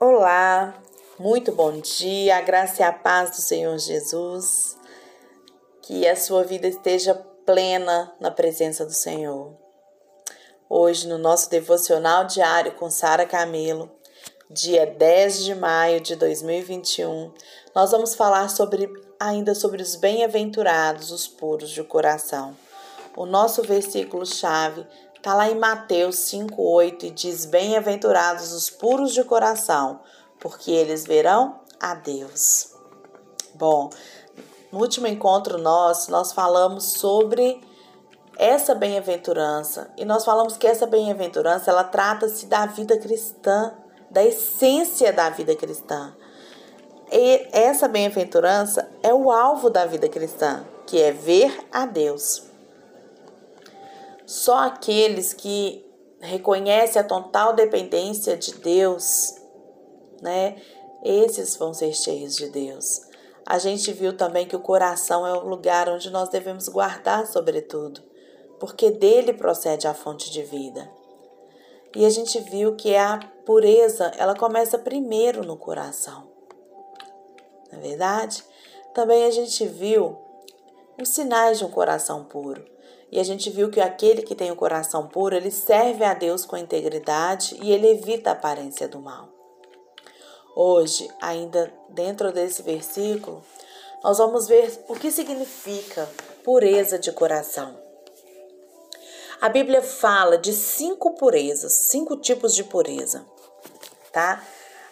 Olá, muito bom dia, a graça e a paz do Senhor Jesus. Que a sua vida esteja plena na presença do Senhor. Hoje, no nosso devocional diário com Sara Camelo, dia 10 de maio de 2021, nós vamos falar sobre ainda sobre os bem-aventurados, os puros de coração. O nosso versículo chave Está lá em Mateus 5,8 e diz: Bem-aventurados os puros de coração, porque eles verão a Deus. Bom, no último encontro nosso, nós falamos sobre essa bem-aventurança e nós falamos que essa bem-aventurança ela trata-se da vida cristã, da essência da vida cristã. E essa bem-aventurança é o alvo da vida cristã, que é ver a Deus. Só aqueles que reconhecem a total dependência de Deus, né? Esses vão ser cheios de Deus. A gente viu também que o coração é o lugar onde nós devemos guardar, sobretudo, porque dele procede a fonte de vida. E a gente viu que a pureza, ela começa primeiro no coração. Não é verdade? Também a gente viu os sinais de um coração puro. E a gente viu que aquele que tem o coração puro, ele serve a Deus com integridade e ele evita a aparência do mal. Hoje, ainda dentro desse versículo, nós vamos ver o que significa pureza de coração. A Bíblia fala de cinco purezas, cinco tipos de pureza, tá?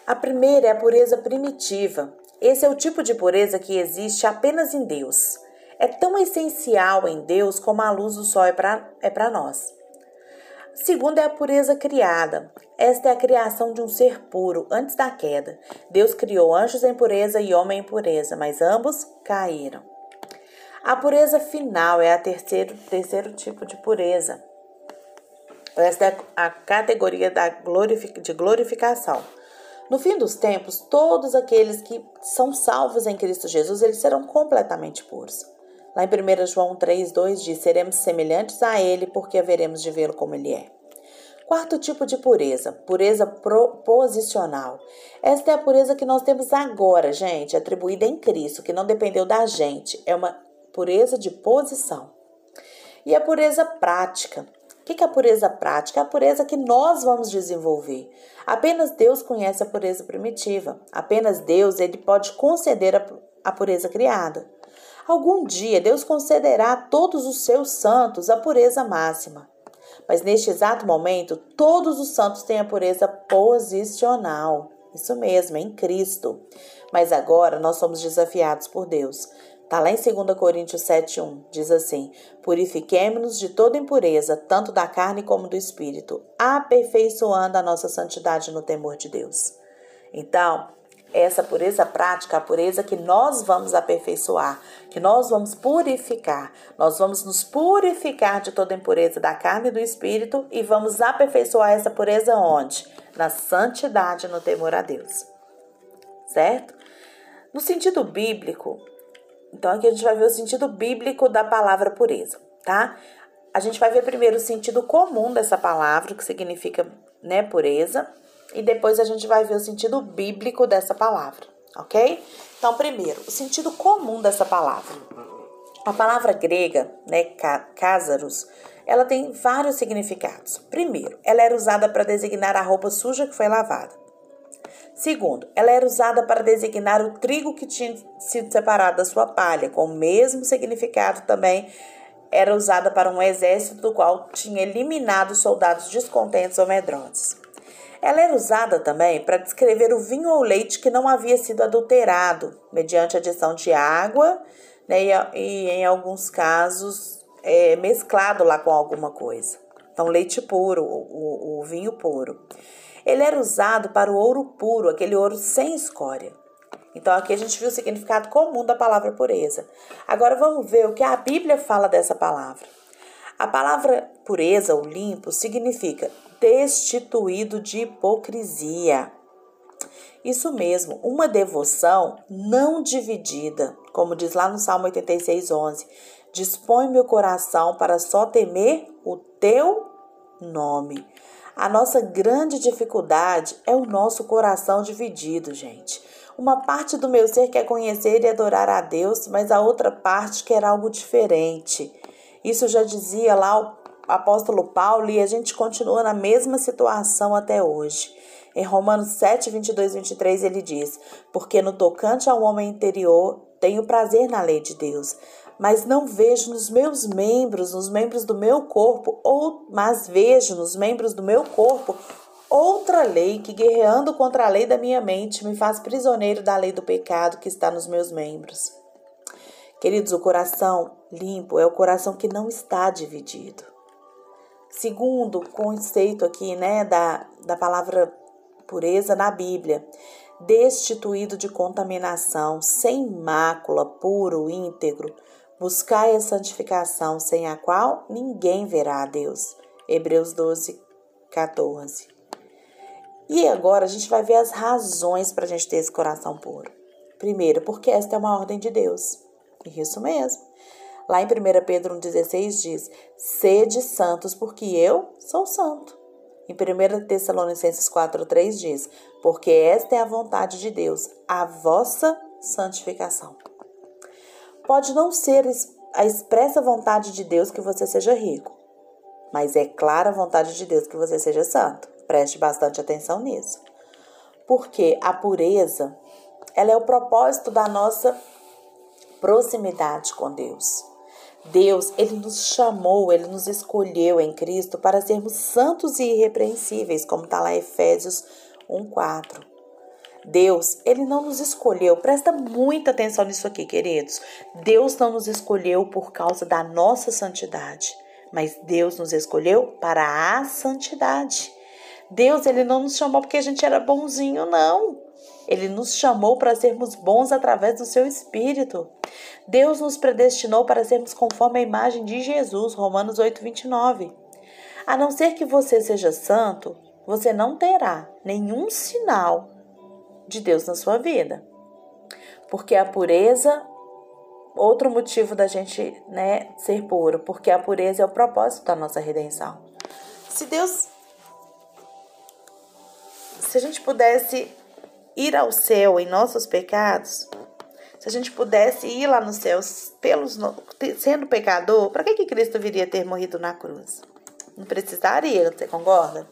A primeira é a pureza primitiva. Esse é o tipo de pureza que existe apenas em Deus é tão essencial em Deus como a luz do sol é para é nós. Segundo é a pureza criada. Esta é a criação de um ser puro antes da queda. Deus criou anjos em pureza e homem em pureza, mas ambos caíram. A pureza final é a terceiro, terceiro tipo de pureza. Esta é a categoria da glorific, de glorificação. No fim dos tempos, todos aqueles que são salvos em Cristo Jesus, eles serão completamente puros. Lá em 1 João 3, 2 diz: Seremos semelhantes a Ele, porque haveremos de vê-lo como Ele é. Quarto tipo de pureza, pureza proposicional. Esta é a pureza que nós temos agora, gente, atribuída em Cristo, que não dependeu da gente. É uma pureza de posição. E a pureza prática. O que é a pureza prática? É a pureza que nós vamos desenvolver. Apenas Deus conhece a pureza primitiva. Apenas Deus ele pode conceder a pureza criada. Algum dia Deus concederá a todos os seus santos a pureza máxima. Mas neste exato momento, todos os santos têm a pureza posicional. Isso mesmo, em Cristo. Mas agora nós somos desafiados por Deus. Está lá em 2 Coríntios 7,1. Diz assim: Purifiquemo-nos de toda impureza, tanto da carne como do espírito, aperfeiçoando a nossa santidade no temor de Deus. Então, essa pureza prática, a pureza que nós vamos aperfeiçoar, que nós vamos purificar. Nós vamos nos purificar de toda impureza da carne e do espírito e vamos aperfeiçoar essa pureza onde? Na santidade, no temor a Deus. Certo? No sentido bíblico, então aqui a gente vai ver o sentido bíblico da palavra pureza, tá? A gente vai ver primeiro o sentido comum dessa palavra, que significa, né, pureza e depois a gente vai ver o sentido bíblico dessa palavra, ok? Então, primeiro, o sentido comum dessa palavra. A palavra grega, né, cásaros, ela tem vários significados. Primeiro, ela era usada para designar a roupa suja que foi lavada. Segundo, ela era usada para designar o trigo que tinha sido separado da sua palha, com o mesmo significado também era usada para um exército do qual tinha eliminado soldados descontentes ou medrosos. Ela era usada também para descrever o vinho ou leite que não havia sido adulterado, mediante adição de água, né, e, e em alguns casos é, mesclado lá com alguma coisa. Então, leite puro, o, o, o vinho puro. Ele era usado para o ouro puro, aquele ouro sem escória. Então, aqui a gente viu o significado comum da palavra pureza. Agora, vamos ver o que a Bíblia fala dessa palavra. A palavra pureza ou limpo significa destituído de hipocrisia. Isso mesmo, uma devoção não dividida, como diz lá no Salmo 86, 11. Dispõe meu coração para só temer o teu nome. A nossa grande dificuldade é o nosso coração dividido, gente. Uma parte do meu ser quer conhecer e adorar a Deus, mas a outra parte quer algo diferente. Isso já dizia lá o apóstolo Paulo e a gente continua na mesma situação até hoje. Em Romanos 7, 22 e 23, ele diz: Porque no tocante ao homem interior, tenho prazer na lei de Deus, mas não vejo nos meus membros, nos membros do meu corpo, ou mas vejo nos membros do meu corpo outra lei que, guerreando contra a lei da minha mente, me faz prisioneiro da lei do pecado que está nos meus membros. Queridos, o coração limpo é o coração que não está dividido. Segundo conceito aqui, né, da, da palavra pureza na Bíblia, destituído de contaminação, sem mácula, puro, íntegro. Buscai a santificação, sem a qual ninguém verá a Deus. Hebreus 12, 14. E agora a gente vai ver as razões para a gente ter esse coração puro. Primeiro, porque esta é uma ordem de Deus. Isso mesmo. Lá em 1 Pedro 1,16 diz: Sede santos, porque eu sou santo. Em 1 Tessalonicenses 4,3 diz: Porque esta é a vontade de Deus, a vossa santificação. Pode não ser a expressa vontade de Deus que você seja rico, mas é clara a vontade de Deus que você seja santo. Preste bastante atenção nisso. Porque a pureza, ela é o propósito da nossa proximidade com Deus. Deus, ele nos chamou, ele nos escolheu em Cristo para sermos santos e irrepreensíveis, como está lá Efésios 1:4. Deus, ele não nos escolheu. Presta muita atenção nisso aqui, queridos. Deus não nos escolheu por causa da nossa santidade, mas Deus nos escolheu para a santidade. Deus, ele não nos chamou porque a gente era bonzinho, não. Ele nos chamou para sermos bons através do seu espírito. Deus nos predestinou para sermos conforme a imagem de Jesus, Romanos 8, 29. A não ser que você seja santo, você não terá nenhum sinal de Deus na sua vida. Porque a pureza, outro motivo da gente né, ser puro, porque a pureza é o propósito da nossa redenção. Se Deus. Se a gente pudesse ir ao céu em nossos pecados, se a gente pudesse ir lá no céu pelos, sendo pecador, para que, que Cristo viria ter morrido na cruz? Não precisaria, você concorda?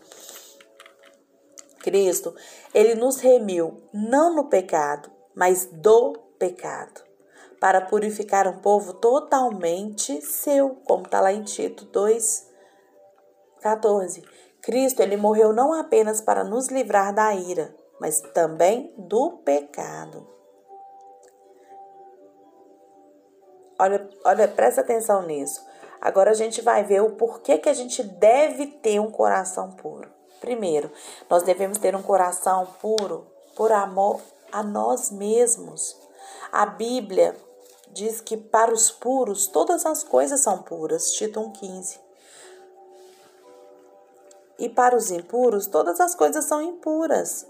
Cristo, ele nos remiu não no pecado, mas do pecado, para purificar um povo totalmente seu, como está lá em Tito 2, 14. Cristo, ele morreu não apenas para nos livrar da ira, mas também do pecado. Olha, olha, presta atenção nisso. Agora a gente vai ver o porquê que a gente deve ter um coração puro. Primeiro, nós devemos ter um coração puro por amor a nós mesmos. A Bíblia diz que para os puros todas as coisas são puras, Tito 1,15. E para os impuros todas as coisas são impuras,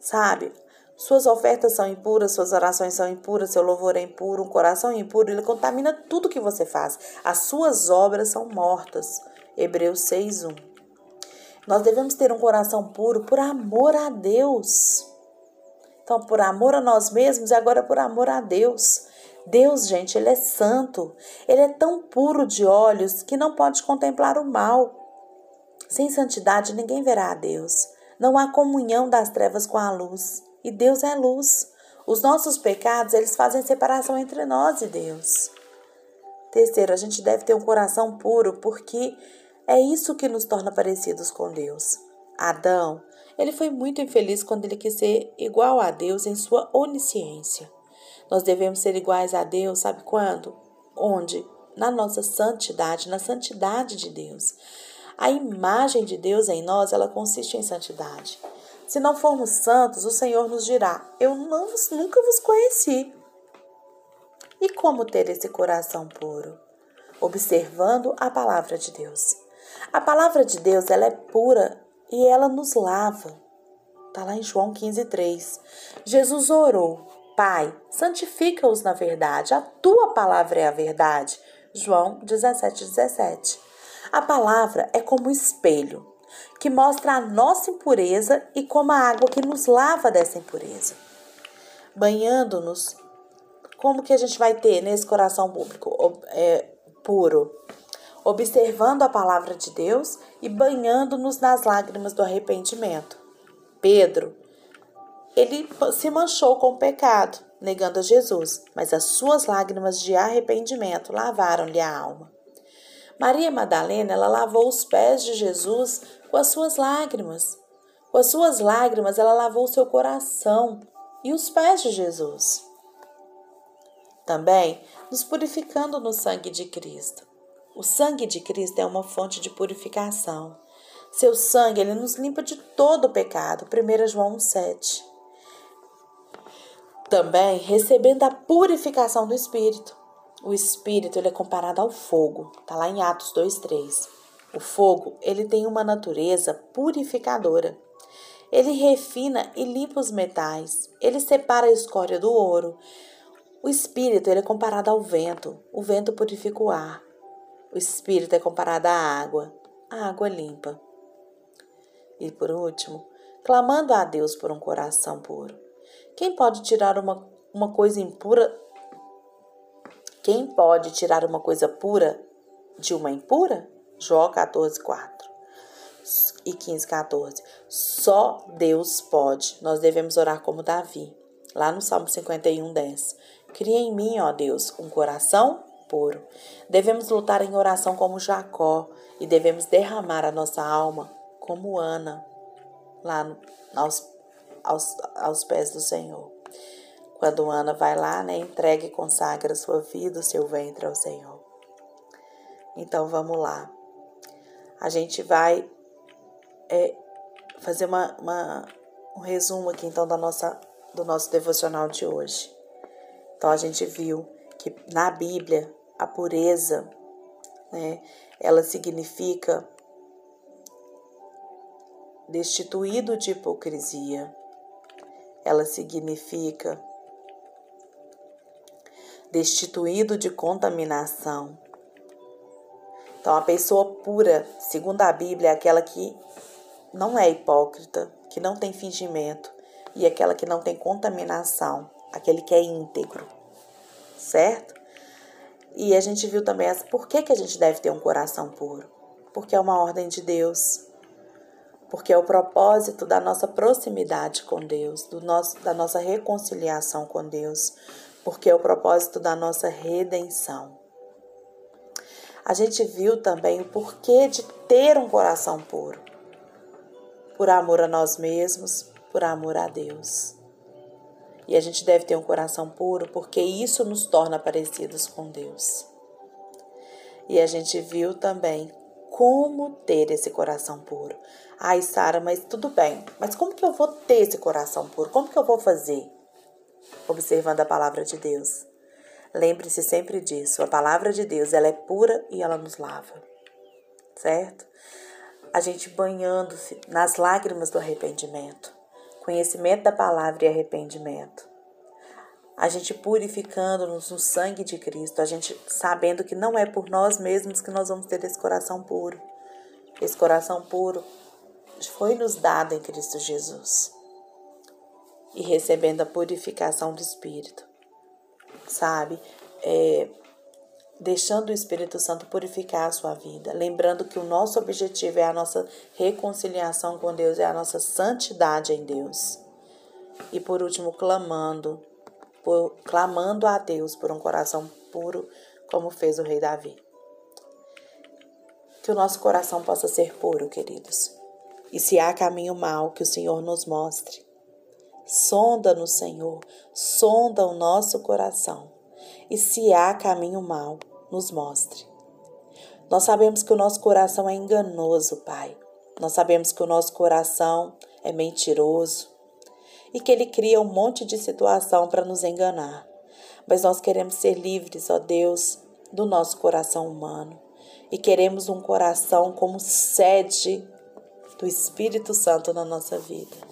sabe? Suas ofertas são impuras, suas orações são impuras, seu louvor é impuro, um coração impuro, ele contamina tudo que você faz. As suas obras são mortas. Hebreus 6:1. Nós devemos ter um coração puro por amor a Deus. Então, por amor a nós mesmos e agora por amor a Deus. Deus, gente, ele é santo. Ele é tão puro de olhos que não pode contemplar o mal. Sem santidade ninguém verá a Deus. Não há comunhão das trevas com a luz. E Deus é luz. Os nossos pecados, eles fazem separação entre nós e Deus. Terceiro, a gente deve ter um coração puro, porque é isso que nos torna parecidos com Deus. Adão, ele foi muito infeliz quando ele quis ser igual a Deus em sua onisciência. Nós devemos ser iguais a Deus, sabe quando? Onde? Na nossa santidade, na santidade de Deus. A imagem de Deus em nós, ela consiste em santidade. Se não formos santos, o Senhor nos dirá: Eu não, nunca vos conheci. E como ter esse coração puro? Observando a palavra de Deus. A palavra de Deus ela é pura e ela nos lava. Está lá em João 15,3. Jesus orou: Pai, santifica-os na verdade, a tua palavra é a verdade. João 17, 17. A palavra é como espelho. Que mostra a nossa impureza e como a água que nos lava dessa impureza. Banhando-nos, como que a gente vai ter nesse coração público é, puro? Observando a palavra de Deus e banhando-nos nas lágrimas do arrependimento. Pedro, ele se manchou com o pecado, negando a Jesus, mas as suas lágrimas de arrependimento lavaram-lhe a alma. Maria Madalena, ela lavou os pés de Jesus com as suas lágrimas. Com as suas lágrimas, ela lavou seu coração e os pés de Jesus. Também nos purificando no sangue de Cristo. O sangue de Cristo é uma fonte de purificação. Seu sangue, ele nos limpa de todo o pecado. 1 João 7. Também recebendo a purificação do Espírito. O espírito ele é comparado ao fogo, tá lá em Atos 2:3. O fogo, ele tem uma natureza purificadora. Ele refina e limpa os metais. Ele separa a escória do ouro. O espírito ele é comparado ao vento. O vento purifica o ar. O espírito é comparado à água. A água limpa. E por último, clamando a Deus por um coração puro. Quem pode tirar uma, uma coisa impura quem pode tirar uma coisa pura de uma impura? Jó 14, 4 e 15, 14. Só Deus pode. Nós devemos orar como Davi, lá no Salmo 51, 10. Cria em mim, ó Deus, um coração puro. Devemos lutar em oração como Jacó e devemos derramar a nossa alma como Ana, lá aos, aos, aos pés do Senhor. Quando Ana vai lá, né, entrega e consagra sua vida, o seu ventre ao Senhor. Então vamos lá. A gente vai é, fazer uma, uma, um resumo aqui então da nossa, do nosso devocional de hoje. Então a gente viu que na Bíblia a pureza, né, ela significa destituído de hipocrisia. Ela significa destituído de contaminação. Então, a pessoa pura, segundo a Bíblia, é aquela que não é hipócrita, que não tem fingimento e aquela que não tem contaminação, aquele que é íntegro, certo? E a gente viu também as, por que, que a gente deve ter um coração puro? Porque é uma ordem de Deus, porque é o propósito da nossa proximidade com Deus, do nosso, da nossa reconciliação com Deus, porque é o propósito da nossa redenção. A gente viu também o porquê de ter um coração puro. Por amor a nós mesmos, por amor a Deus. E a gente deve ter um coração puro porque isso nos torna parecidos com Deus. E a gente viu também como ter esse coração puro. Ai, Sara, mas tudo bem. Mas como que eu vou ter esse coração puro? Como que eu vou fazer? Observando a palavra de Deus. Lembre-se sempre disso. A palavra de Deus, ela é pura e ela nos lava. Certo? A gente banhando-se nas lágrimas do arrependimento. Conhecimento da palavra e arrependimento. A gente purificando-nos no sangue de Cristo, a gente sabendo que não é por nós mesmos que nós vamos ter esse coração puro. Esse coração puro foi nos dado em Cristo Jesus e recebendo a purificação do Espírito, sabe? É, deixando o Espírito Santo purificar a sua vida, lembrando que o nosso objetivo é a nossa reconciliação com Deus, é a nossa santidade em Deus. E por último, clamando, por, clamando a Deus por um coração puro, como fez o rei Davi. Que o nosso coração possa ser puro, queridos. E se há caminho mal, que o Senhor nos mostre. Sonda no Senhor, sonda o nosso coração. E se há caminho mau, nos mostre. Nós sabemos que o nosso coração é enganoso, Pai. Nós sabemos que o nosso coração é mentiroso e que ele cria um monte de situação para nos enganar. Mas nós queremos ser livres, ó Deus, do nosso coração humano e queremos um coração como sede do Espírito Santo na nossa vida.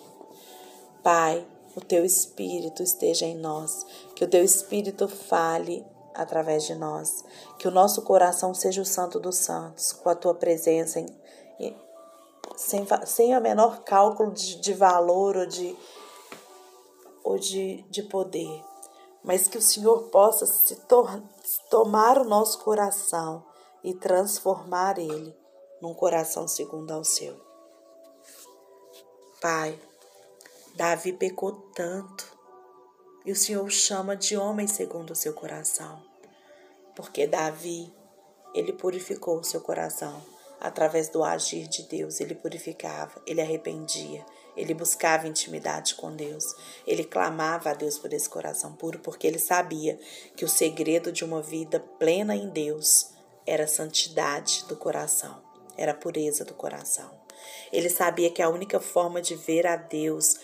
Pai, o teu Espírito esteja em nós, que o teu Espírito fale através de nós, que o nosso coração seja o santo dos santos, com a tua presença em, sem, sem a menor cálculo de, de valor ou de, ou de, de poder, mas que o Senhor possa se to tomar o nosso coração e transformar ele num coração segundo ao seu. Pai, Davi pecou tanto e o Senhor o chama de homem segundo o seu coração, porque Davi, ele purificou o seu coração através do agir de Deus, ele purificava, ele arrependia, ele buscava intimidade com Deus, ele clamava a Deus por esse coração puro, porque ele sabia que o segredo de uma vida plena em Deus era a santidade do coração, era a pureza do coração. Ele sabia que a única forma de ver a Deus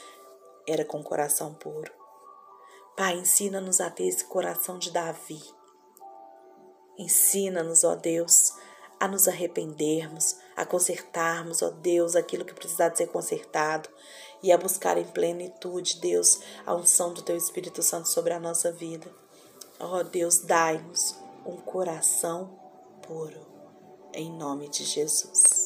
era com coração puro. Pai, ensina-nos a ter esse coração de Davi. Ensina-nos, ó Deus, a nos arrependermos, a consertarmos, ó Deus, aquilo que precisar de ser consertado e a buscar em plenitude, Deus, a unção do Teu Espírito Santo sobre a nossa vida. Ó Deus, dai-nos um coração puro, em nome de Jesus.